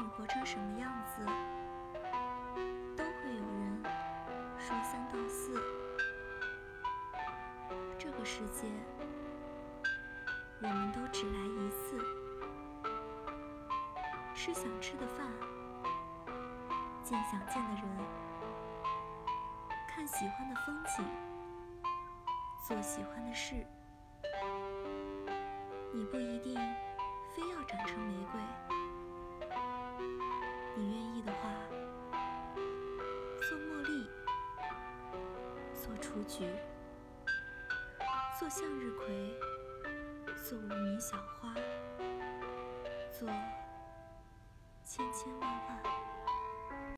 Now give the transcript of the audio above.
你活成什么样子，都会有人说三道四。这个世界，人们都只来一次，吃想吃的饭，见想见的人，看喜欢的风景，做喜欢的事。你不一定你愿意的话，做茉莉，做雏菊，做向日葵，做无名小花，做千千万万。